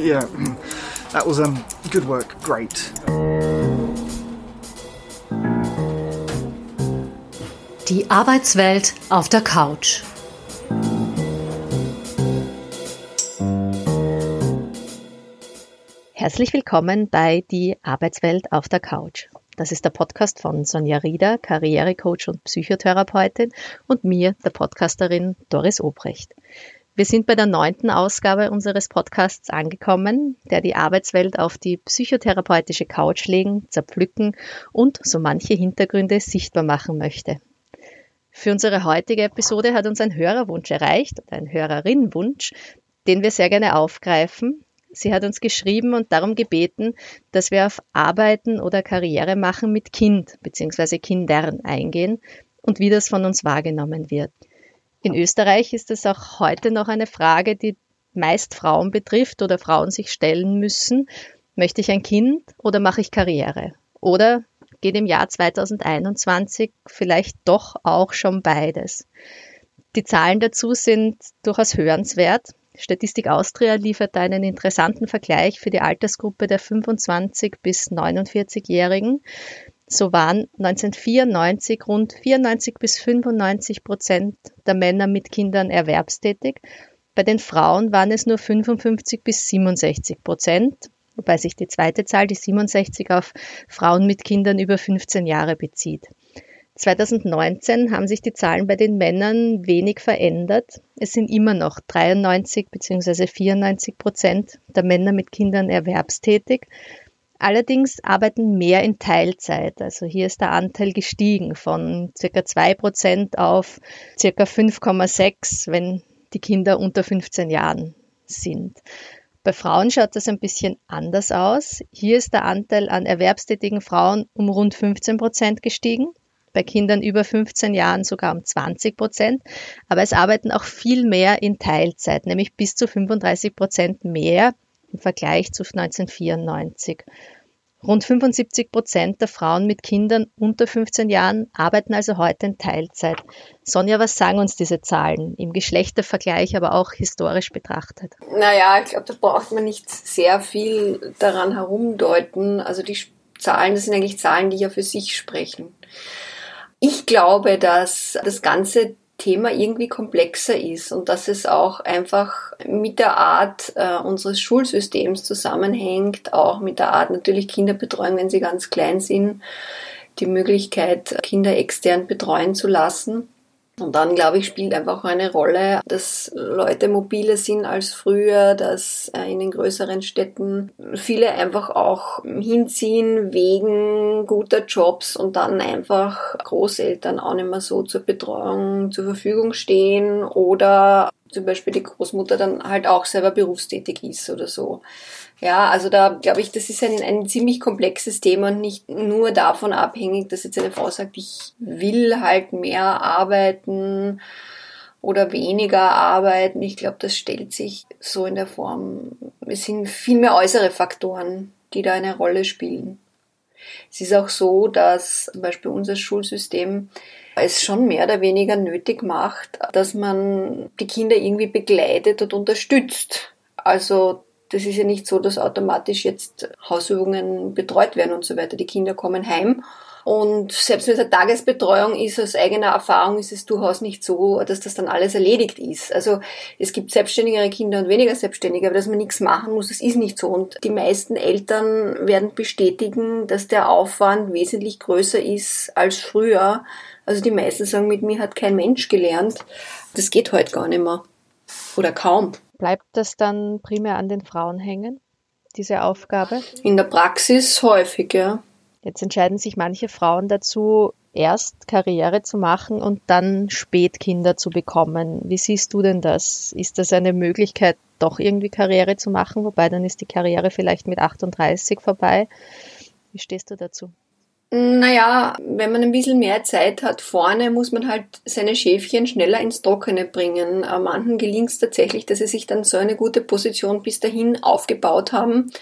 yeah, that was um, good work. Great. Die Arbeitswelt auf der Couch. Herzlich willkommen bei Die Arbeitswelt auf der Couch. Das ist der Podcast von Sonja Rieder, Karrierecoach und Psychotherapeutin und mir, der Podcasterin Doris Obrecht. Wir sind bei der neunten Ausgabe unseres Podcasts angekommen, der die Arbeitswelt auf die psychotherapeutische Couch legen, zerpflücken und so manche Hintergründe sichtbar machen möchte. Für unsere heutige Episode hat uns ein Hörerwunsch erreicht, ein Hörerinnenwunsch, den wir sehr gerne aufgreifen. Sie hat uns geschrieben und darum gebeten, dass wir auf Arbeiten oder Karriere machen mit Kind bzw. Kindern eingehen und wie das von uns wahrgenommen wird. In Österreich ist es auch heute noch eine Frage, die meist Frauen betrifft oder Frauen sich stellen müssen. Möchte ich ein Kind oder mache ich Karriere? Oder geht im Jahr 2021 vielleicht doch auch schon beides. Die Zahlen dazu sind durchaus hörenswert. Statistik Austria liefert einen interessanten Vergleich für die Altersgruppe der 25 bis 49-Jährigen. So waren 1994 rund 94 bis 95 Prozent der Männer mit Kindern erwerbstätig. Bei den Frauen waren es nur 55 bis 67 Prozent wobei sich die zweite Zahl, die 67, auf Frauen mit Kindern über 15 Jahre bezieht. 2019 haben sich die Zahlen bei den Männern wenig verändert. Es sind immer noch 93 bzw. 94 Prozent der Männer mit Kindern erwerbstätig. Allerdings arbeiten mehr in Teilzeit. Also hier ist der Anteil gestiegen von circa 2 Prozent auf circa 5,6, wenn die Kinder unter 15 Jahren sind. Bei Frauen schaut das ein bisschen anders aus. Hier ist der Anteil an erwerbstätigen Frauen um rund 15 Prozent gestiegen, bei Kindern über 15 Jahren sogar um 20 Prozent. Aber es arbeiten auch viel mehr in Teilzeit, nämlich bis zu 35 Prozent mehr im Vergleich zu 1994. Rund 75 Prozent der Frauen mit Kindern unter 15 Jahren arbeiten also heute in Teilzeit. Sonja, was sagen uns diese Zahlen im Geschlechtervergleich, aber auch historisch betrachtet? Naja, ich glaube, da braucht man nicht sehr viel daran herumdeuten. Also die Zahlen, das sind eigentlich Zahlen, die ja für sich sprechen. Ich glaube, dass das ganze Thema irgendwie komplexer ist und dass es auch einfach mit der Art äh, unseres Schulsystems zusammenhängt, auch mit der Art natürlich Kinderbetreuung, wenn sie ganz klein sind, die Möglichkeit, Kinder extern betreuen zu lassen. Und dann, glaube ich, spielt einfach eine Rolle, dass Leute mobiler sind als früher, dass äh, in den größeren Städten viele einfach auch hinziehen wegen guter Jobs und dann einfach Großeltern auch nicht mehr so zur Betreuung zur Verfügung stehen oder zum Beispiel die Großmutter dann halt auch selber berufstätig ist oder so. Ja, also da glaube ich, das ist ein, ein ziemlich komplexes Thema und nicht nur davon abhängig, dass jetzt eine Frau sagt, ich will halt mehr arbeiten oder weniger arbeiten. Ich glaube, das stellt sich so in der Form. Es sind viel mehr äußere Faktoren, die da eine Rolle spielen. Es ist auch so, dass zum Beispiel unser Schulsystem es schon mehr oder weniger nötig macht, dass man die Kinder irgendwie begleitet und unterstützt. Also das ist ja nicht so, dass automatisch jetzt Hausübungen betreut werden und so weiter. Die Kinder kommen heim und selbst wenn es eine Tagesbetreuung ist, aus eigener Erfahrung ist es durchaus nicht so, dass das dann alles erledigt ist. Also es gibt selbstständigere Kinder und weniger selbstständige, aber dass man nichts machen muss, das ist nicht so. Und die meisten Eltern werden bestätigen, dass der Aufwand wesentlich größer ist als früher. Also die meisten sagen, mit mir hat kein Mensch gelernt. Das geht heute gar nicht mehr. Oder kaum. Bleibt das dann primär an den Frauen hängen, diese Aufgabe? In der Praxis häufig, ja. Jetzt entscheiden sich manche Frauen dazu, erst Karriere zu machen und dann spät Kinder zu bekommen. Wie siehst du denn das? Ist das eine Möglichkeit, doch irgendwie Karriere zu machen? Wobei dann ist die Karriere vielleicht mit 38 vorbei. Wie stehst du dazu? Naja, wenn man ein bisschen mehr Zeit hat vorne, muss man halt seine Schäfchen schneller ins Trockene bringen. Äh, manchen gelingt es tatsächlich, dass sie sich dann so eine gute Position bis dahin aufgebaut haben,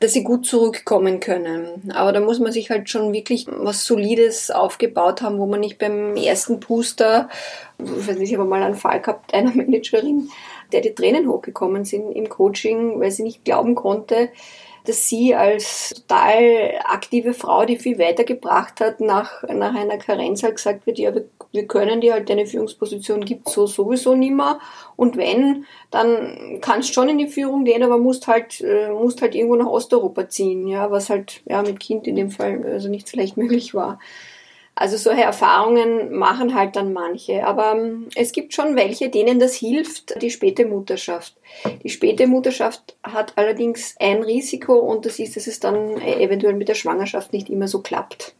dass sie gut zurückkommen können. Aber da muss man sich halt schon wirklich was Solides aufgebaut haben, wo man nicht beim ersten Puster, ich weiß nicht, ich habe mal einen Fall gehabt, einer Managerin, der die Tränen hochgekommen sind im Coaching, weil sie nicht glauben konnte, dass sie als total aktive Frau, die viel weitergebracht hat, nach, nach einer Karenz halt gesagt wird, ja, wir, können dir halt deine Führungsposition gibt so sowieso nimmer. Und wenn, dann kannst schon in die Führung gehen, aber musst halt, äh, musst halt irgendwo nach Osteuropa ziehen, ja, was halt, ja, mit Kind in dem Fall also nicht so leicht möglich war. Also solche Erfahrungen machen halt dann manche. Aber ähm, es gibt schon welche, denen das hilft, die späte Mutterschaft. Die späte Mutterschaft hat allerdings ein Risiko und das ist, dass es dann eventuell mit der Schwangerschaft nicht immer so klappt.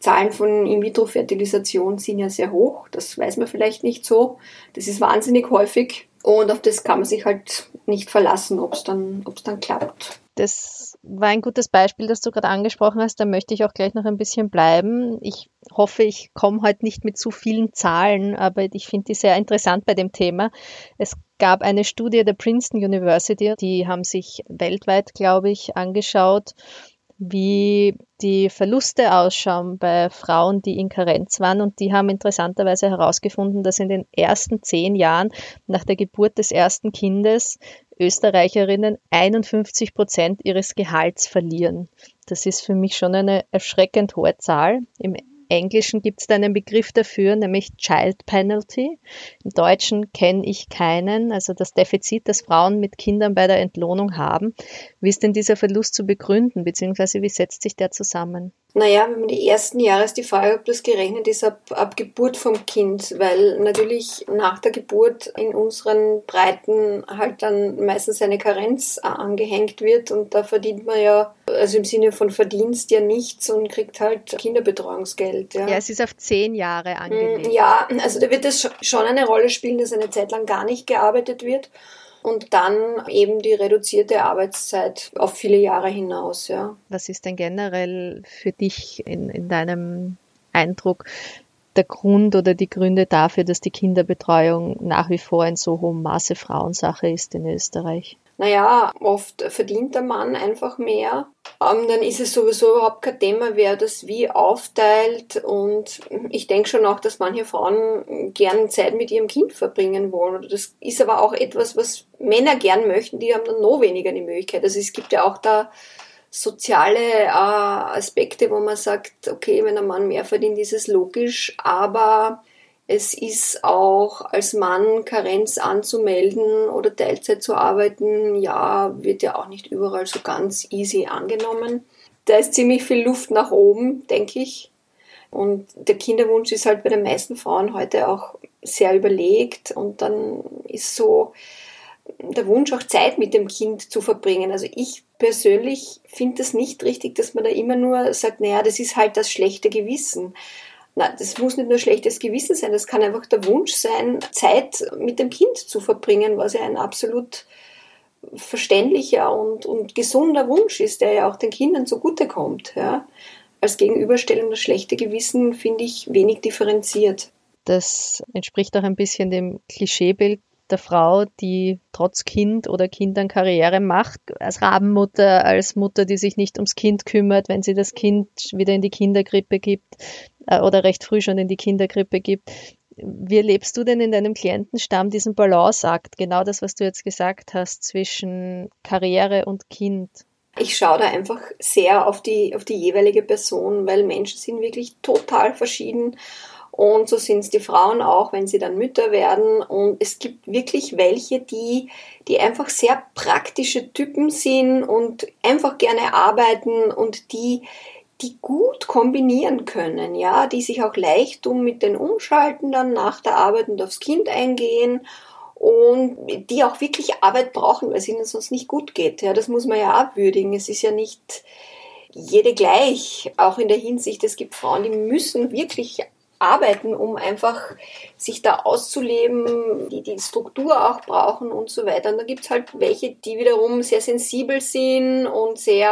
Zahlen von In-vitro-Fertilisation sind ja sehr hoch. Das weiß man vielleicht nicht so. Das ist wahnsinnig häufig und auf das kann man sich halt nicht verlassen, ob es dann, dann klappt. Das war ein gutes Beispiel, das du gerade angesprochen hast. Da möchte ich auch gleich noch ein bisschen bleiben. Ich hoffe, ich komme heute nicht mit zu vielen Zahlen, aber ich finde die sehr interessant bei dem Thema. Es gab eine Studie der Princeton University, die haben sich weltweit, glaube ich, angeschaut, wie die Verluste ausschauen bei Frauen, die in Karenz waren. Und die haben interessanterweise herausgefunden, dass in den ersten zehn Jahren nach der Geburt des ersten Kindes Österreicherinnen 51 Prozent ihres Gehalts verlieren. Das ist für mich schon eine erschreckend hohe Zahl. Im Englischen gibt es da einen Begriff dafür, nämlich Child Penalty. Im Deutschen kenne ich keinen, also das Defizit, das Frauen mit Kindern bei der Entlohnung haben. Wie ist denn dieser Verlust zu begründen, beziehungsweise wie setzt sich der zusammen? Naja, wenn man die ersten Jahre ist die Frage, ob das gerechnet ist ab, ab Geburt vom Kind, weil natürlich nach der Geburt in unseren Breiten halt dann meistens eine Karenz angehängt wird und da verdient man ja, also im Sinne von Verdienst ja nichts und kriegt halt Kinderbetreuungsgeld. Ja, ja es ist auf zehn Jahre angelegt. Ja, also da wird es schon eine Rolle spielen, dass eine Zeit lang gar nicht gearbeitet wird und dann eben die reduzierte Arbeitszeit auf viele Jahre hinaus. Ja. Was ist denn generell für dich in, in deinem Eindruck der Grund oder die Gründe dafür, dass die Kinderbetreuung nach wie vor in so hohem Maße Frauensache ist in Österreich? Naja, oft verdient der Mann einfach mehr. Ähm, dann ist es sowieso überhaupt kein Thema, wer das wie aufteilt. Und ich denke schon auch, dass manche Frauen gern Zeit mit ihrem Kind verbringen wollen. Das ist aber auch etwas, was Männer gern möchten, die haben dann noch weniger die Möglichkeit. Also es gibt ja auch da soziale äh, Aspekte, wo man sagt, okay, wenn ein Mann mehr verdient, ist es logisch, aber es ist auch als Mann Karenz anzumelden oder Teilzeit zu arbeiten, ja, wird ja auch nicht überall so ganz easy angenommen. Da ist ziemlich viel Luft nach oben, denke ich. Und der Kinderwunsch ist halt bei den meisten Frauen heute auch sehr überlegt und dann ist so der Wunsch auch Zeit mit dem Kind zu verbringen. Also ich persönlich finde das nicht richtig, dass man da immer nur sagt, naja, das ist halt das schlechte Gewissen. Na, das muss nicht nur schlechtes Gewissen sein, das kann einfach der Wunsch sein, Zeit mit dem Kind zu verbringen, was ja ein absolut verständlicher und, und gesunder Wunsch ist, der ja auch den Kindern zugutekommt. Ja. Als Gegenüberstellung das schlechte Gewissen finde ich wenig differenziert. Das entspricht auch ein bisschen dem Klischeebild der Frau, die trotz Kind oder Kindern Karriere macht, als Rabenmutter, als Mutter, die sich nicht ums Kind kümmert, wenn sie das Kind wieder in die Kindergrippe gibt äh, oder recht früh schon in die Kindergrippe gibt. Wie erlebst du denn in deinem Klientenstamm diesen Balanceakt, genau das, was du jetzt gesagt hast, zwischen Karriere und Kind? Ich schaue da einfach sehr auf die, auf die jeweilige Person, weil Menschen sind wirklich total verschieden und so sind es die Frauen auch, wenn sie dann Mütter werden. Und es gibt wirklich welche, die, die einfach sehr praktische Typen sind und einfach gerne arbeiten und die, die gut kombinieren können, ja, die sich auch leicht um mit den Umschalten dann nach der Arbeit und aufs Kind eingehen und die auch wirklich Arbeit brauchen, weil es ihnen sonst nicht gut geht. Ja, das muss man ja abwürdigen. Es ist ja nicht jede gleich, auch in der Hinsicht, es gibt Frauen, die müssen wirklich arbeiten, um einfach sich da auszuleben, die die Struktur auch brauchen und so weiter. Und da gibt's halt welche, die wiederum sehr sensibel sind und sehr,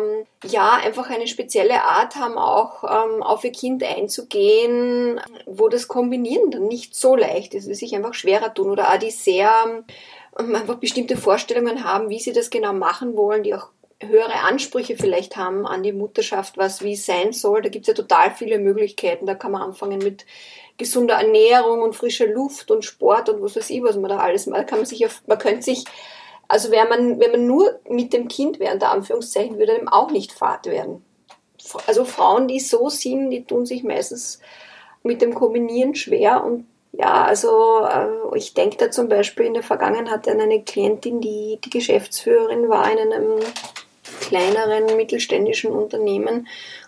ähm, ja, einfach eine spezielle Art haben, auch ähm, auf ihr Kind einzugehen, wo das Kombinieren dann nicht so leicht ist, die sich einfach schwerer tun oder auch die sehr ähm, einfach bestimmte Vorstellungen haben, wie sie das genau machen wollen, die auch höhere Ansprüche vielleicht haben an die Mutterschaft, was wie sein soll. Da gibt es ja total viele Möglichkeiten. Da kann man anfangen mit gesunder Ernährung und frischer Luft und Sport und was weiß ich, was man da alles macht. Kann man sich auf, man könnte sich, also wenn man, wenn man nur mit dem Kind während der Anführungszeichen, würde einem auch nicht Fahrt werden. Also Frauen, die so sind, die tun sich meistens mit dem Kombinieren schwer und ja, also äh, ich denke da zum Beispiel in der Vergangenheit an eine Klientin, die die Geschäftsführerin war in einem kleineren mittelständischen Unternehmen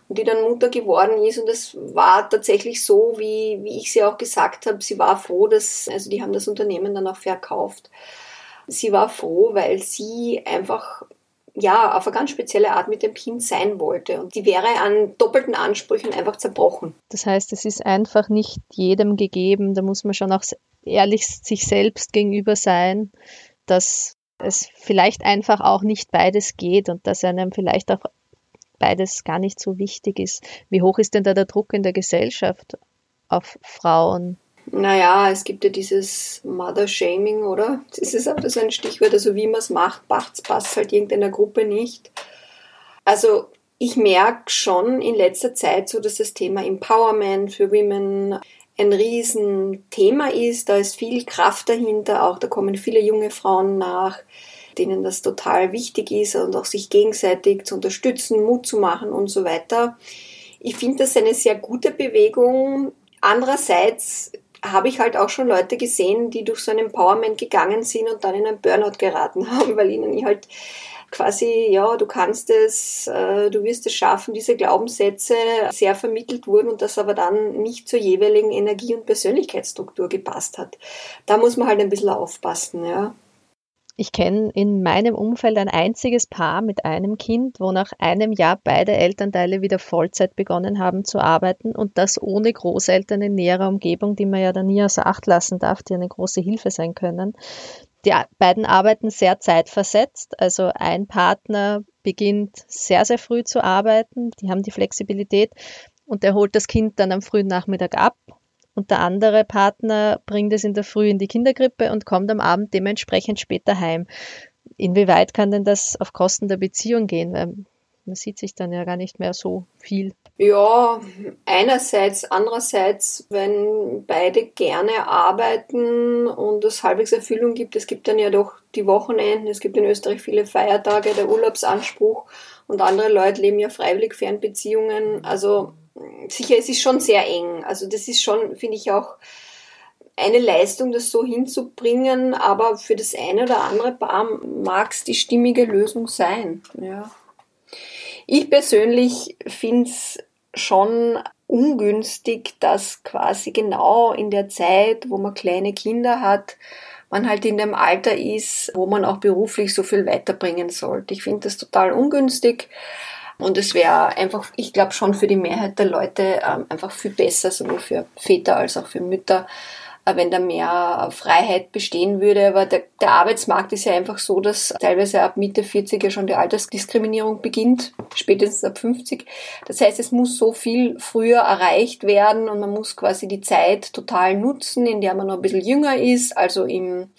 und die dann Mutter geworden ist. Und es war tatsächlich so, wie, wie ich sie auch gesagt habe, sie war froh, dass, also die haben das Unternehmen dann auch verkauft. Sie war froh, weil sie einfach ja, auf eine ganz spezielle Art mit dem Kind sein wollte. Und die wäre an doppelten Ansprüchen einfach zerbrochen. Das heißt, es ist einfach nicht jedem gegeben. Da muss man schon auch ehrlich sich selbst gegenüber sein, dass es vielleicht einfach auch nicht beides geht und dass einem vielleicht auch beides gar nicht so wichtig ist. Wie hoch ist denn da der Druck in der Gesellschaft auf Frauen? Naja, es gibt ja dieses Mother-Shaming, oder? Das ist auch so ein Stichwort. Also wie man es macht, passt halt irgendeiner Gruppe nicht. Also ich merke schon in letzter Zeit so, dass das Thema Empowerment für Women ein Riesenthema ist. Da ist viel Kraft dahinter, auch da kommen viele junge Frauen nach, denen das total wichtig ist und auch sich gegenseitig zu unterstützen, Mut zu machen und so weiter. Ich finde das eine sehr gute Bewegung. Andererseits habe ich halt auch schon Leute gesehen, die durch so ein Empowerment gegangen sind und dann in einen Burnout geraten haben, weil ihnen halt quasi, ja, du kannst es, äh, du wirst es schaffen, diese Glaubenssätze sehr vermittelt wurden und das aber dann nicht zur jeweiligen Energie- und Persönlichkeitsstruktur gepasst hat. Da muss man halt ein bisschen aufpassen, ja. Ich kenne in meinem Umfeld ein einziges Paar mit einem Kind, wo nach einem Jahr beide Elternteile wieder Vollzeit begonnen haben zu arbeiten und das ohne Großeltern in näherer Umgebung, die man ja dann nie außer Acht lassen darf, die eine große Hilfe sein können. Die beiden arbeiten sehr zeitversetzt, also ein Partner beginnt sehr, sehr früh zu arbeiten, die haben die Flexibilität und er holt das Kind dann am frühen Nachmittag ab und der andere Partner bringt es in der Früh in die Kindergrippe und kommt am Abend dementsprechend später heim. Inwieweit kann denn das auf Kosten der Beziehung gehen? Weil man sieht sich dann ja gar nicht mehr so viel. Ja, einerseits, andererseits, wenn beide gerne arbeiten und es halbwegs Erfüllung gibt, es gibt dann ja doch die Wochenenden, es gibt in Österreich viele Feiertage, der Urlaubsanspruch und andere Leute leben ja freiwillig Fernbeziehungen. Also sicher, es ist schon sehr eng. Also das ist schon, finde ich auch, eine Leistung, das so hinzubringen, aber für das eine oder andere Paar mag es die stimmige Lösung sein. Ja. Ich persönlich finde es schon ungünstig, dass quasi genau in der Zeit, wo man kleine Kinder hat, man halt in dem Alter ist, wo man auch beruflich so viel weiterbringen sollte. Ich finde das total ungünstig. Und es wäre einfach, ich glaube schon für die Mehrheit der Leute ähm, einfach viel besser, sowohl für Väter als auch für Mütter, wenn da mehr Freiheit bestehen würde. Aber der, der, Arbeitsmarkt ist ja einfach so, dass teilweise ab Mitte 40 ja schon die Altersdiskriminierung beginnt, spätestens ab 50. Das heißt, es muss so viel früher erreicht werden und man muss quasi die Zeit total nutzen, in der man noch ein bisschen jünger ist, also im,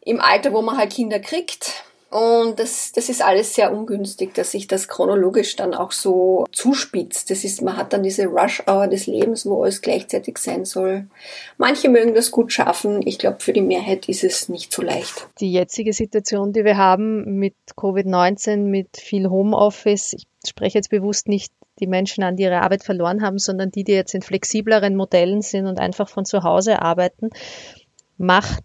im Alter, wo man halt Kinder kriegt und das, das ist alles sehr ungünstig, dass sich das chronologisch dann auch so zuspitzt. Das ist, man hat dann diese Rush-Hour des Lebens, wo alles gleichzeitig sein soll. Manche mögen das gut schaffen. Ich glaube, für die Mehrheit ist es nicht so leicht. Die jetzige Situation, die wir haben mit Covid-19, mit viel Homeoffice, ich spreche jetzt bewusst nicht die Menschen an, die ihre Arbeit verloren haben, sondern die, die jetzt in flexibleren Modellen sind und einfach von zu Hause arbeiten, macht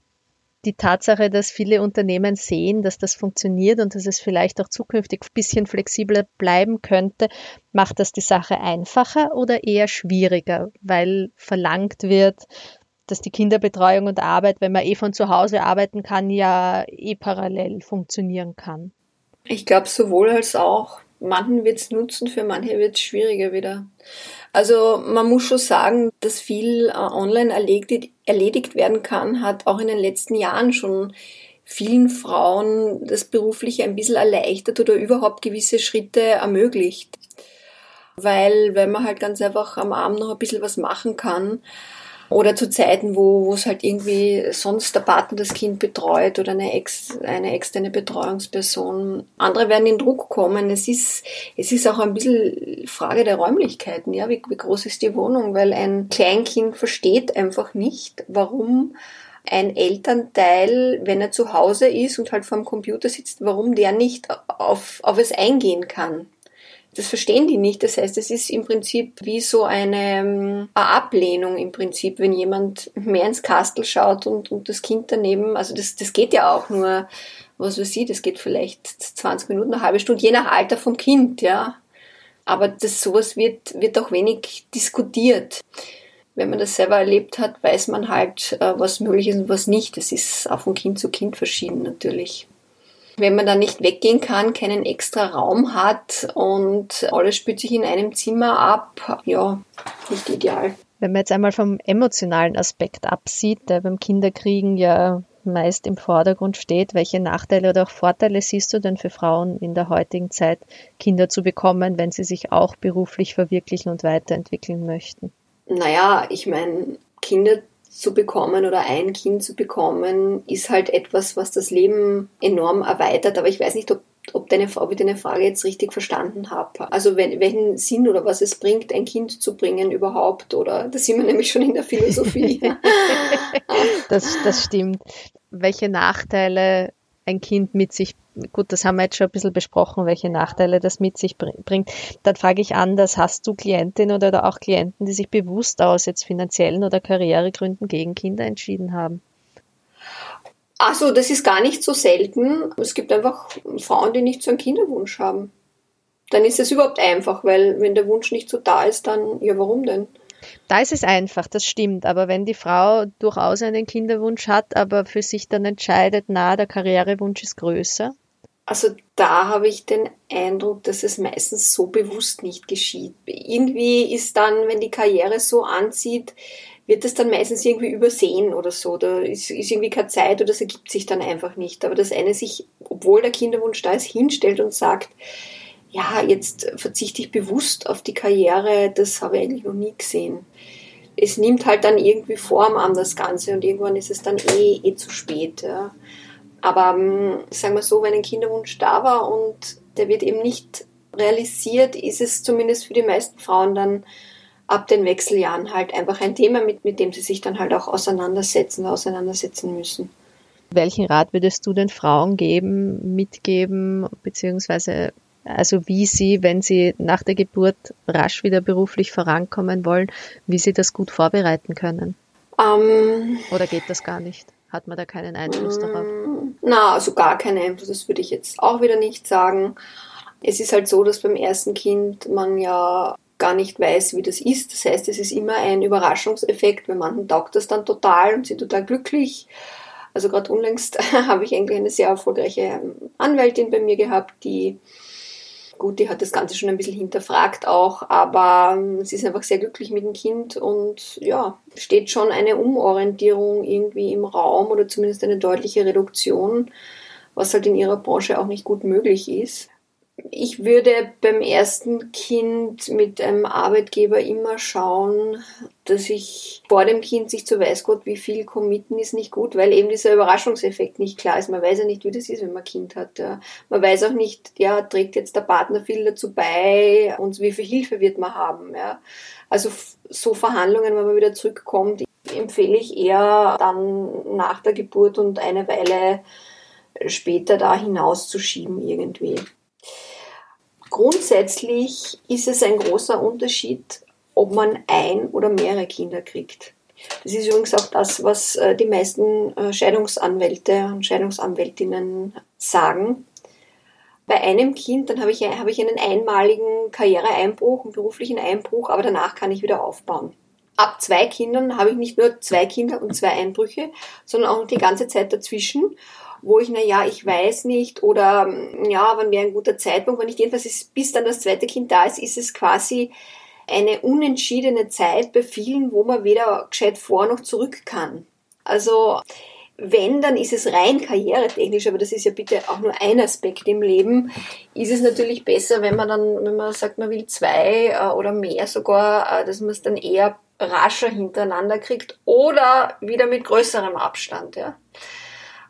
die Tatsache, dass viele Unternehmen sehen, dass das funktioniert und dass es vielleicht auch zukünftig ein bisschen flexibler bleiben könnte, macht das die Sache einfacher oder eher schwieriger, weil verlangt wird, dass die Kinderbetreuung und Arbeit, wenn man eh von zu Hause arbeiten kann, ja eh parallel funktionieren kann. Ich glaube sowohl als auch. Manchen wird es nutzen, für manche wird es schwieriger wieder. Also man muss schon sagen, dass viel äh, online erledigt, erledigt werden kann, hat auch in den letzten Jahren schon vielen Frauen das berufliche ein bisschen erleichtert oder überhaupt gewisse Schritte ermöglicht. Weil, weil man halt ganz einfach am Abend noch ein bisschen was machen kann. Oder zu Zeiten, wo, es halt irgendwie sonst der Partner das Kind betreut oder eine, ex, eine externe Betreuungsperson. Andere werden in Druck kommen. Es ist, es ist auch ein bisschen Frage der Räumlichkeiten. Ja, wie, wie groß ist die Wohnung? Weil ein Kleinkind versteht einfach nicht, warum ein Elternteil, wenn er zu Hause ist und halt vorm Computer sitzt, warum der nicht auf, auf es eingehen kann. Das verstehen die nicht. Das heißt, es ist im Prinzip wie so eine, ähm, eine Ablehnung im Prinzip, wenn jemand mehr ins Kastel schaut und, und das Kind daneben. Also das, das geht ja auch nur, was weiß ich, das geht vielleicht 20 Minuten, eine halbe Stunde, je nach Alter vom Kind, ja. Aber das, sowas wird, wird auch wenig diskutiert. Wenn man das selber erlebt hat, weiß man halt, äh, was möglich ist und was nicht. Das ist auch von Kind zu Kind verschieden natürlich wenn man dann nicht weggehen kann, keinen extra Raum hat und alles spielt sich in einem Zimmer ab, ja, nicht ideal. Wenn man jetzt einmal vom emotionalen Aspekt absieht, der beim Kinderkriegen ja meist im Vordergrund steht, welche Nachteile oder auch Vorteile siehst du denn für Frauen in der heutigen Zeit, Kinder zu bekommen, wenn sie sich auch beruflich verwirklichen und weiterentwickeln möchten? Naja, ich meine, Kinder zu bekommen oder ein Kind zu bekommen, ist halt etwas, was das Leben enorm erweitert. Aber ich weiß nicht, ob, ob, deine, ob ich deine Frage jetzt richtig verstanden habe. Also wenn, welchen Sinn oder was es bringt, ein Kind zu bringen überhaupt. Oder da sind wir nämlich schon in der Philosophie. das, das stimmt. Welche Nachteile ein Kind mit sich, gut, das haben wir jetzt schon ein bisschen besprochen, welche Nachteile das mit sich bringt. Dann frage ich anders, hast du Klientinnen oder auch Klienten, die sich bewusst aus jetzt finanziellen oder Karrieregründen gegen Kinder entschieden haben? Also, das ist gar nicht so selten. Es gibt einfach Frauen, die nicht so einen Kinderwunsch haben. Dann ist es überhaupt einfach, weil wenn der Wunsch nicht so da ist, dann, ja, warum denn? Da ist es einfach, das stimmt. Aber wenn die Frau durchaus einen Kinderwunsch hat, aber für sich dann entscheidet, na, der Karrierewunsch ist größer. Also da habe ich den Eindruck, dass es meistens so bewusst nicht geschieht. Irgendwie ist dann, wenn die Karriere so anzieht, wird es dann meistens irgendwie übersehen oder so. Da ist, ist irgendwie keine Zeit oder das ergibt sich dann einfach nicht. Aber dass eine sich, obwohl der Kinderwunsch da ist, hinstellt und sagt, ja, jetzt verzichte ich bewusst auf die Karriere, das habe ich eigentlich noch nie gesehen. Es nimmt halt dann irgendwie Form an, das Ganze, und irgendwann ist es dann eh, eh zu spät. Ja. Aber ähm, sagen wir so, wenn ein Kinderwunsch da war und der wird eben nicht realisiert, ist es zumindest für die meisten Frauen dann ab den Wechseljahren halt einfach ein Thema, mit, mit dem sie sich dann halt auch auseinandersetzen, auseinandersetzen müssen. Welchen Rat würdest du den Frauen geben, mitgeben, beziehungsweise also wie Sie, wenn Sie nach der Geburt rasch wieder beruflich vorankommen wollen, wie Sie das gut vorbereiten können? Um, Oder geht das gar nicht? Hat man da keinen Einfluss darauf? Na, also gar keinen Einfluss, das würde ich jetzt auch wieder nicht sagen. Es ist halt so, dass beim ersten Kind man ja gar nicht weiß, wie das ist. Das heißt, es ist immer ein Überraschungseffekt. Bei manchen taugt das dann total und sind total glücklich. Also gerade unlängst habe ich eigentlich eine sehr erfolgreiche Anwältin bei mir gehabt, die Gut, die hat das Ganze schon ein bisschen hinterfragt auch, aber ähm, sie ist einfach sehr glücklich mit dem Kind und ja, steht schon eine Umorientierung irgendwie im Raum oder zumindest eine deutliche Reduktion, was halt in ihrer Branche auch nicht gut möglich ist ich würde beim ersten Kind mit einem Arbeitgeber immer schauen, dass ich vor dem Kind sich zu weiß Gott, wie viel committen ist nicht gut, weil eben dieser Überraschungseffekt nicht klar ist. Man weiß ja nicht, wie das ist, wenn man ein Kind hat. Ja. Man weiß auch nicht, ja, trägt jetzt der Partner viel dazu bei und wie viel Hilfe wird man haben. Ja. Also so Verhandlungen, wenn man wieder zurückkommt, empfehle ich eher dann nach der Geburt und eine Weile später da hinauszuschieben irgendwie. Grundsätzlich ist es ein großer Unterschied, ob man ein oder mehrere Kinder kriegt. Das ist übrigens auch das, was äh, die meisten äh, Scheidungsanwälte und Scheidungsanwältinnen sagen. Bei einem Kind, dann habe ich, habe ich einen einmaligen Karriereeinbruch, einen beruflichen Einbruch, aber danach kann ich wieder aufbauen. Ab zwei Kindern habe ich nicht nur zwei Kinder und zwei Einbrüche, sondern auch die ganze Zeit dazwischen wo ich, na ja, ich weiß nicht oder ja, wann wäre ein guter Zeitpunkt, wenn ich jedenfalls ist, bis dann das zweite Kind da ist, ist es quasi eine unentschiedene Zeit bei vielen, wo man weder gescheit vor noch zurück kann. Also wenn, dann ist es rein karrieretechnisch, aber das ist ja bitte auch nur ein Aspekt im Leben, ist es natürlich besser, wenn man dann, wenn man sagt, man will zwei äh, oder mehr sogar, äh, dass man es dann eher rascher hintereinander kriegt oder wieder mit größerem Abstand, ja.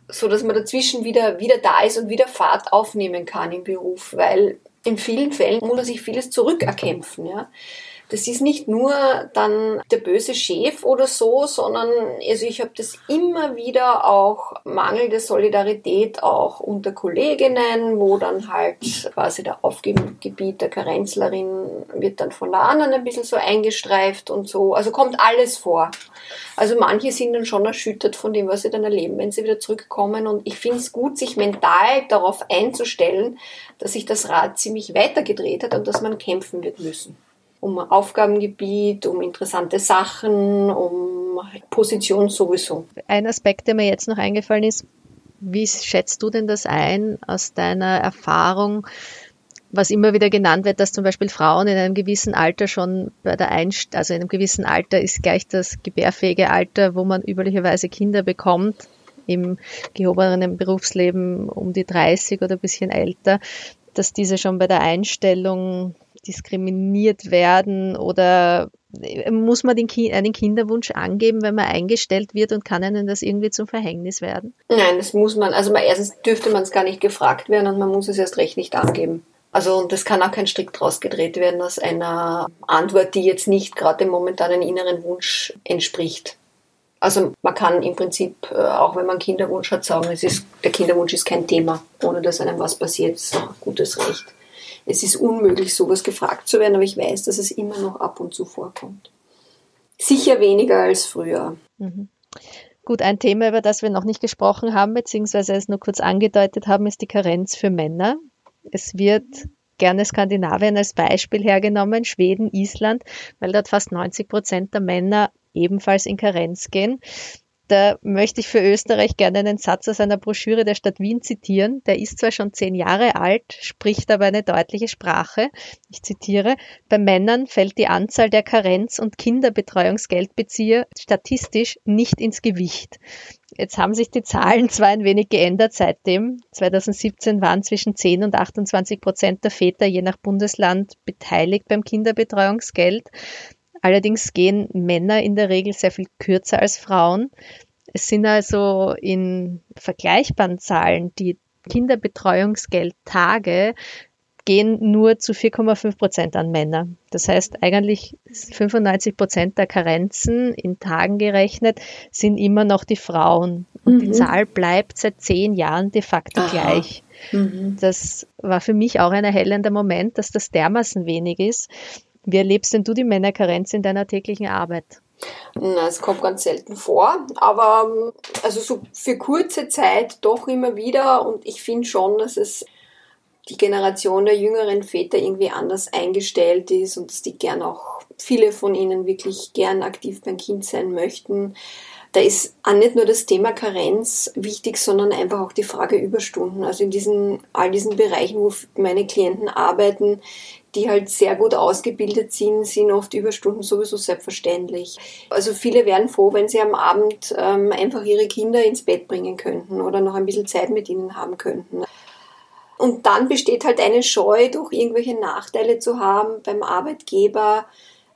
So dass man dazwischen wieder, wieder da ist und wieder Fahrt aufnehmen kann im Beruf, weil in vielen Fällen muss man sich vieles zurückerkämpfen, ja. Das ist nicht nur dann der böse Chef oder so, sondern also ich habe das immer wieder auch mangelnde Solidarität auch unter Kolleginnen, wo dann halt quasi der Aufgebiet der Karenzlerin wird dann von der anderen ein bisschen so eingestreift und so. Also kommt alles vor. Also manche sind dann schon erschüttert von dem, was sie dann erleben, wenn sie wieder zurückkommen. Und ich finde es gut, sich mental darauf einzustellen, dass sich das Rad ziemlich weitergedreht hat und dass man kämpfen wird müssen um Aufgabengebiet, um interessante Sachen, um Position sowieso. Ein Aspekt, der mir jetzt noch eingefallen ist, wie schätzt du denn das ein aus deiner Erfahrung, was immer wieder genannt wird, dass zum Beispiel Frauen in einem gewissen Alter schon bei der Einst also in einem gewissen Alter ist gleich das gebärfähige Alter, wo man üblicherweise Kinder bekommt, im gehobenen Berufsleben um die 30 oder ein bisschen älter, dass diese schon bei der Einstellung diskriminiert werden oder äh, muss man den, einen Kinderwunsch angeben, wenn man eingestellt wird und kann einem das irgendwie zum Verhängnis werden? Nein, das muss man, also erstens dürfte man es gar nicht gefragt werden und man muss es erst recht nicht angeben. Also und das kann auch kein Strick draus gedreht werden aus einer Antwort, die jetzt nicht gerade dem momentanen inneren Wunsch entspricht. Also man kann im Prinzip, äh, auch wenn man Kinderwunsch hat, sagen, es ist, der Kinderwunsch ist kein Thema, ohne dass einem was passiert, ist auch ein gutes Recht es ist unmöglich, sowas gefragt zu werden, aber ich weiß, dass es immer noch ab und zu vorkommt. Sicher weniger als früher. Mhm. Gut, ein Thema, über das wir noch nicht gesprochen haben, beziehungsweise es nur kurz angedeutet haben, ist die Karenz für Männer. Es wird gerne Skandinavien als Beispiel hergenommen, Schweden, Island, weil dort fast 90 Prozent der Männer ebenfalls in Karenz gehen. Da möchte ich für Österreich gerne einen Satz aus einer Broschüre der Stadt Wien zitieren. Der ist zwar schon zehn Jahre alt, spricht aber eine deutliche Sprache. Ich zitiere, bei Männern fällt die Anzahl der Karenz- und Kinderbetreuungsgeldbezieher statistisch nicht ins Gewicht. Jetzt haben sich die Zahlen zwar ein wenig geändert seitdem. 2017 waren zwischen 10 und 28 Prozent der Väter je nach Bundesland beteiligt beim Kinderbetreuungsgeld. Allerdings gehen Männer in der Regel sehr viel kürzer als Frauen. Es sind also in vergleichbaren Zahlen die Kinderbetreuungsgeldtage gehen nur zu 4,5 Prozent an Männer. Das heißt, eigentlich 95 Prozent der Karenzen in Tagen gerechnet sind immer noch die Frauen. Und mhm. die Zahl bleibt seit zehn Jahren de facto Aha. gleich. Mhm. Das war für mich auch ein erhellender Moment, dass das dermaßen wenig ist. Wie erlebst denn du die Männerkarenz in deiner täglichen Arbeit? Es kommt ganz selten vor, aber also so für kurze Zeit doch immer wieder und ich finde schon, dass es die Generation der jüngeren Väter irgendwie anders eingestellt ist und dass die gern auch viele von ihnen wirklich gern aktiv beim Kind sein möchten. Da ist auch nicht nur das Thema Karenz wichtig, sondern einfach auch die Frage Überstunden. Also in diesen, all diesen Bereichen, wo meine Klienten arbeiten, die halt sehr gut ausgebildet sind, sind oft Überstunden sowieso selbstverständlich. Also viele wären froh, wenn sie am Abend ähm, einfach ihre Kinder ins Bett bringen könnten oder noch ein bisschen Zeit mit ihnen haben könnten. Und dann besteht halt eine Scheu, durch irgendwelche Nachteile zu haben beim Arbeitgeber,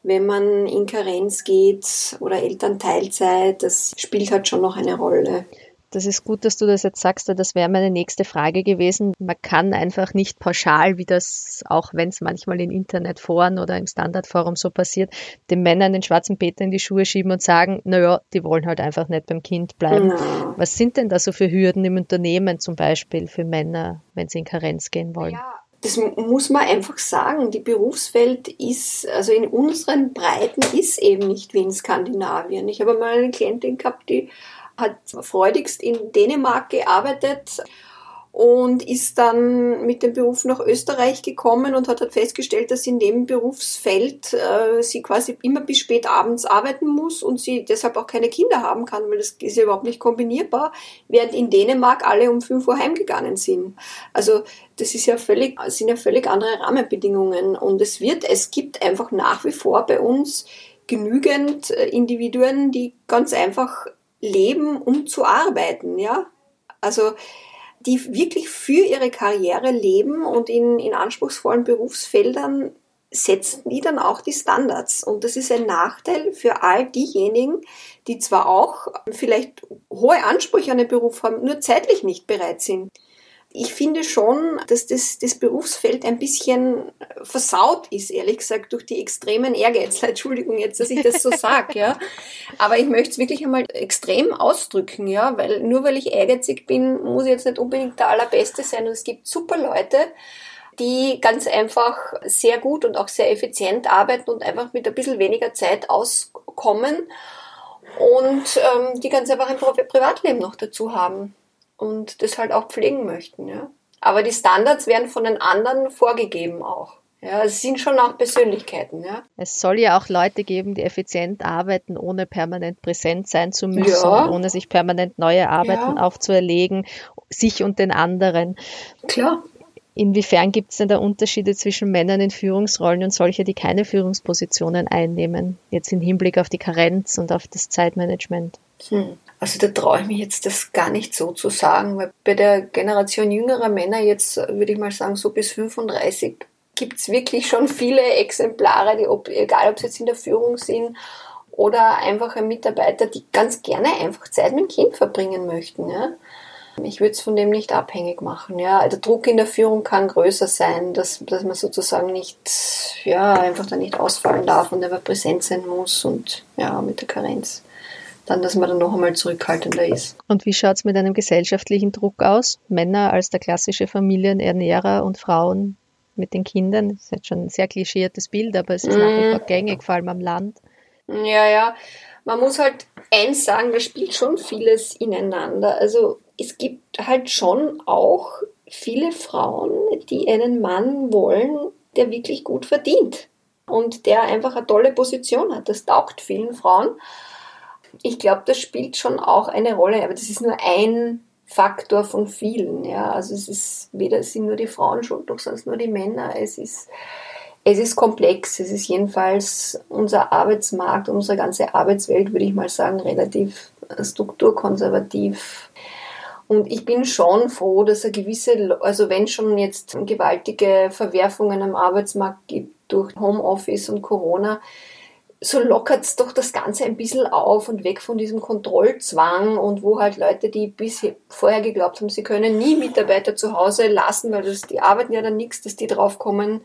wenn man in Karenz geht oder Elternteilzeit. Das spielt halt schon noch eine Rolle. Das ist gut, dass du das jetzt sagst, das wäre meine nächste Frage gewesen. Man kann einfach nicht pauschal, wie das auch wenn es manchmal in Internetforen oder im Standardforum so passiert, den Männern den schwarzen Peter in die Schuhe schieben und sagen, naja, die wollen halt einfach nicht beim Kind bleiben. Ja. Was sind denn da so für Hürden im Unternehmen zum Beispiel für Männer, wenn sie in Karenz gehen wollen? Ja das muss man einfach sagen. Die Berufswelt ist, also in unseren Breiten ist eben nicht wie in Skandinavien. Ich habe mal eine Klientin gehabt, die hat freudigst in Dänemark gearbeitet und ist dann mit dem Beruf nach Österreich gekommen und hat halt festgestellt, dass in dem Berufsfeld äh, sie quasi immer bis spät abends arbeiten muss und sie deshalb auch keine Kinder haben kann, weil das ist ja überhaupt nicht kombinierbar, während in Dänemark alle um 5 Uhr heimgegangen sind. Also das ist ja völlig, sind ja völlig andere Rahmenbedingungen und es wird, es gibt einfach nach wie vor bei uns genügend äh, Individuen, die ganz einfach leben, um zu arbeiten, ja. Also die wirklich für ihre Karriere leben und in, in anspruchsvollen Berufsfeldern setzen die dann auch die Standards. Und das ist ein Nachteil für all diejenigen, die zwar auch vielleicht hohe Ansprüche an den Beruf haben, nur zeitlich nicht bereit sind. Ich finde schon, dass das, das Berufsfeld ein bisschen versaut ist, ehrlich gesagt, durch die extremen Ehrgeiz. Entschuldigung jetzt, dass ich das so sage, ja. Aber ich möchte es wirklich einmal extrem ausdrücken, ja, weil nur weil ich ehrgeizig bin, muss ich jetzt nicht unbedingt der Allerbeste sein. Und es gibt super Leute, die ganz einfach sehr gut und auch sehr effizient arbeiten und einfach mit ein bisschen weniger Zeit auskommen und ähm, die ganz einfach ein Privatleben noch dazu haben und das halt auch pflegen möchten. Ja. Aber die Standards werden von den anderen vorgegeben auch. Ja, es sind schon auch Persönlichkeiten, ja. Es soll ja auch Leute geben, die effizient arbeiten, ohne permanent präsent sein zu müssen, ja. ohne sich permanent neue Arbeiten ja. aufzuerlegen, sich und den anderen. Klar. Inwiefern gibt es denn da Unterschiede zwischen Männern in Führungsrollen und solche, die keine Führungspositionen einnehmen? Jetzt im Hinblick auf die Karenz und auf das Zeitmanagement. Hm. Also da traue ich mich jetzt das gar nicht so zu sagen, weil bei der Generation jüngerer Männer jetzt, würde ich mal sagen, so bis 35 gibt es wirklich schon viele Exemplare, die, ob, egal ob sie jetzt in der Führung sind oder einfache Mitarbeiter, die ganz gerne einfach Zeit mit dem Kind verbringen möchten. Ja? Ich würde es von dem nicht abhängig machen. Ja, der Druck in der Führung kann größer sein, dass, dass man sozusagen nicht, ja, einfach da nicht ausfallen darf und einfach präsent sein muss und ja, mit der Karenz. Dann, dass man dann noch einmal zurückhaltender ist. Und wie schaut es mit einem gesellschaftlichen Druck aus? Männer als der klassische Familienernährer und Frauen mit den Kindern. Das ist jetzt schon ein sehr klischiertes Bild, aber es ist mm. nach wie mhm. vor gängig, vor allem am Land. Ja, ja. Man muss halt eins sagen, da spielt schon vieles ineinander. Also es gibt halt schon auch viele Frauen, die einen Mann wollen, der wirklich gut verdient und der einfach eine tolle Position hat. Das taugt vielen Frauen. Ich glaube, das spielt schon auch eine Rolle, aber das ist nur ein Faktor von vielen. Ja. Also es ist weder sind nur die Frauen schuld, noch sonst nur die Männer. Es ist es ist komplex. Es ist jedenfalls unser Arbeitsmarkt, unsere ganze Arbeitswelt, würde ich mal sagen, relativ strukturkonservativ. Und ich bin schon froh, dass er gewisse, also wenn schon jetzt gewaltige Verwerfungen am Arbeitsmarkt gibt durch Homeoffice und Corona, so lockert es doch das Ganze ein bisschen auf und weg von diesem Kontrollzwang und wo halt Leute, die bisher vorher geglaubt haben, sie können nie Mitarbeiter zu Hause lassen, weil das, die arbeiten ja dann nichts, dass die draufkommen,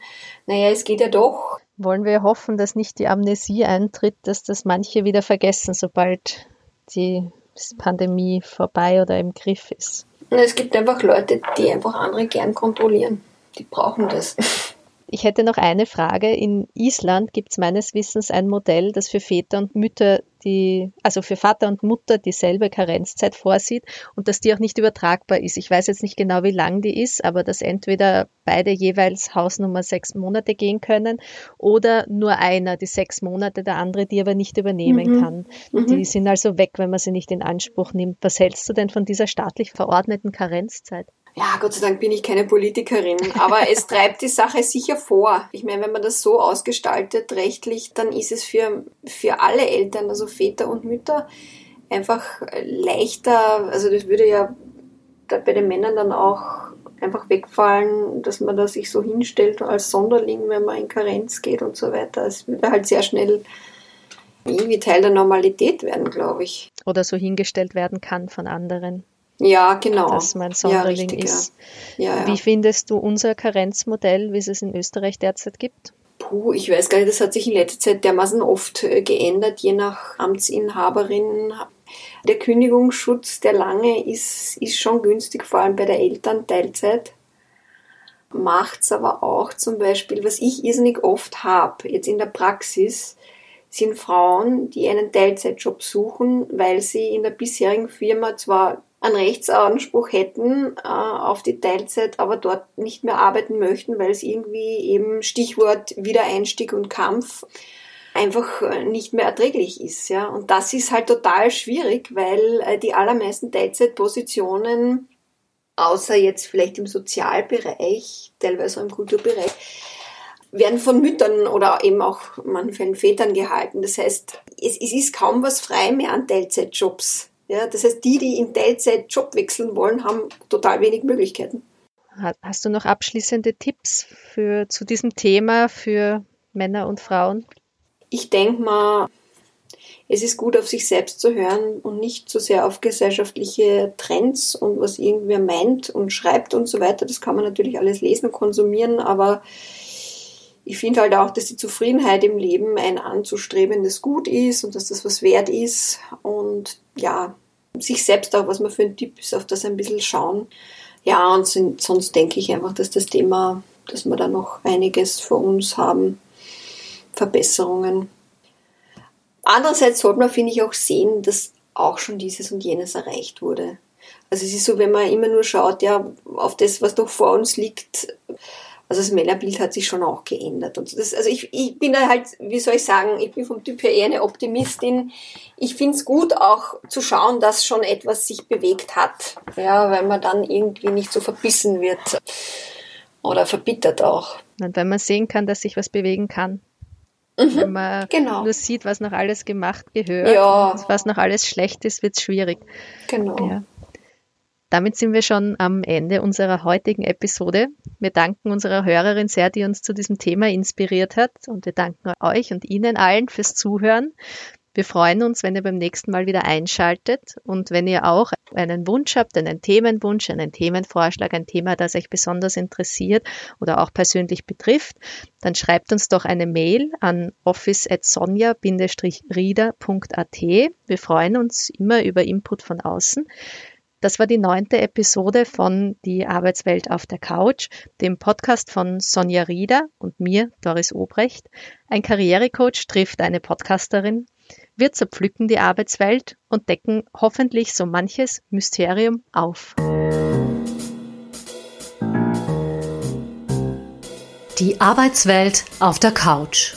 naja, es geht ja doch. Wollen wir hoffen, dass nicht die Amnesie eintritt, dass das manche wieder vergessen, sobald die Pandemie vorbei oder im Griff ist. Es gibt einfach Leute, die einfach andere gern kontrollieren. Die brauchen das. Ich hätte noch eine Frage. In Island gibt es meines Wissens ein Modell, das für Väter und Mütter die, also für Vater und Mutter dieselbe Karenzzeit vorsieht und dass die auch nicht übertragbar ist. Ich weiß jetzt nicht genau, wie lang die ist, aber dass entweder beide jeweils Hausnummer sechs Monate gehen können oder nur einer die sechs Monate, der andere die aber nicht übernehmen mhm. kann. Mhm. Die sind also weg, wenn man sie nicht in Anspruch nimmt. Was hältst du denn von dieser staatlich verordneten Karenzzeit? Ja, Gott sei Dank bin ich keine Politikerin, aber es treibt die Sache sicher vor. Ich meine, wenn man das so ausgestaltet rechtlich, dann ist es für, für alle Eltern, also Väter und Mütter, einfach leichter, also das würde ja bei den Männern dann auch einfach wegfallen, dass man da sich so hinstellt als Sonderling, wenn man in Karenz geht und so weiter. Es würde halt sehr schnell irgendwie Teil der Normalität werden, glaube ich. Oder so hingestellt werden kann von anderen. Ja, genau. Dass man Sonderling ja, richtig, ist. Ja. Ja, Wie findest du unser Karenzmodell, wie es es in Österreich derzeit gibt? Puh, ich weiß gar nicht, das hat sich in letzter Zeit dermaßen oft äh, geändert, je nach Amtsinhaberin. Der Kündigungsschutz, der lange ist, ist schon günstig, vor allem bei der Elternteilzeit. Macht's aber auch zum Beispiel, was ich irrsinnig oft habe, jetzt in der Praxis, sind Frauen, die einen Teilzeitjob suchen, weil sie in der bisherigen Firma zwar einen Rechtsanspruch hätten äh, auf die Teilzeit, aber dort nicht mehr arbeiten möchten, weil es irgendwie eben Stichwort Wiedereinstieg und Kampf einfach äh, nicht mehr erträglich ist. Ja? Und das ist halt total schwierig, weil äh, die allermeisten Teilzeitpositionen, außer jetzt vielleicht im Sozialbereich, teilweise auch im Kulturbereich, werden von Müttern oder eben auch manchen Vätern gehalten. Das heißt, es, es ist kaum was frei mehr an Teilzeitjobs. Ja, das heißt, die, die in Teilzeit Job wechseln wollen, haben total wenig Möglichkeiten. Hast du noch abschließende Tipps für, zu diesem Thema für Männer und Frauen? Ich denke mal, es ist gut, auf sich selbst zu hören und nicht so sehr auf gesellschaftliche Trends und was irgendwer meint und schreibt und so weiter. Das kann man natürlich alles lesen und konsumieren, aber ich finde halt auch, dass die Zufriedenheit im Leben ein anzustrebendes Gut ist und dass das was wert ist und ja, sich selbst auch, was man für ein Typ ist, auf das ein bisschen schauen. Ja, und sonst denke ich einfach, dass das Thema, dass wir da noch einiges vor uns haben, Verbesserungen. Andererseits sollte man, finde ich, auch sehen, dass auch schon dieses und jenes erreicht wurde. Also es ist so, wenn man immer nur schaut, ja, auf das, was doch vor uns liegt, also das Männerbild hat sich schon auch geändert. Und das, also ich, ich bin da halt, wie soll ich sagen, ich bin vom Typ her eher eine Optimistin. Ich finde es gut, auch zu schauen, dass schon etwas sich bewegt hat. Ja, weil man dann irgendwie nicht so verbissen wird oder verbittert auch. Und wenn man sehen kann, dass sich was bewegen kann. Mhm, Wenn man genau. nur sieht, was noch alles gemacht gehört, ja. was noch alles schlecht ist, wird es schwierig. Genau. Ja. Damit sind wir schon am Ende unserer heutigen Episode. Wir danken unserer Hörerin sehr, die uns zu diesem Thema inspiriert hat. Und wir danken euch und Ihnen allen fürs Zuhören. Wir freuen uns, wenn ihr beim nächsten Mal wieder einschaltet und wenn ihr auch einen Wunsch habt, einen Themenwunsch, einen Themenvorschlag, ein Thema, das euch besonders interessiert oder auch persönlich betrifft, dann schreibt uns doch eine Mail an office.sonja-rieder.at. Wir freuen uns immer über Input von außen. Das war die neunte Episode von Die Arbeitswelt auf der Couch, dem Podcast von Sonja Rieder und mir, Doris Obrecht. Ein Karrierecoach trifft eine Podcasterin wir zerpflücken die Arbeitswelt und decken hoffentlich so manches Mysterium auf. Die Arbeitswelt auf der Couch.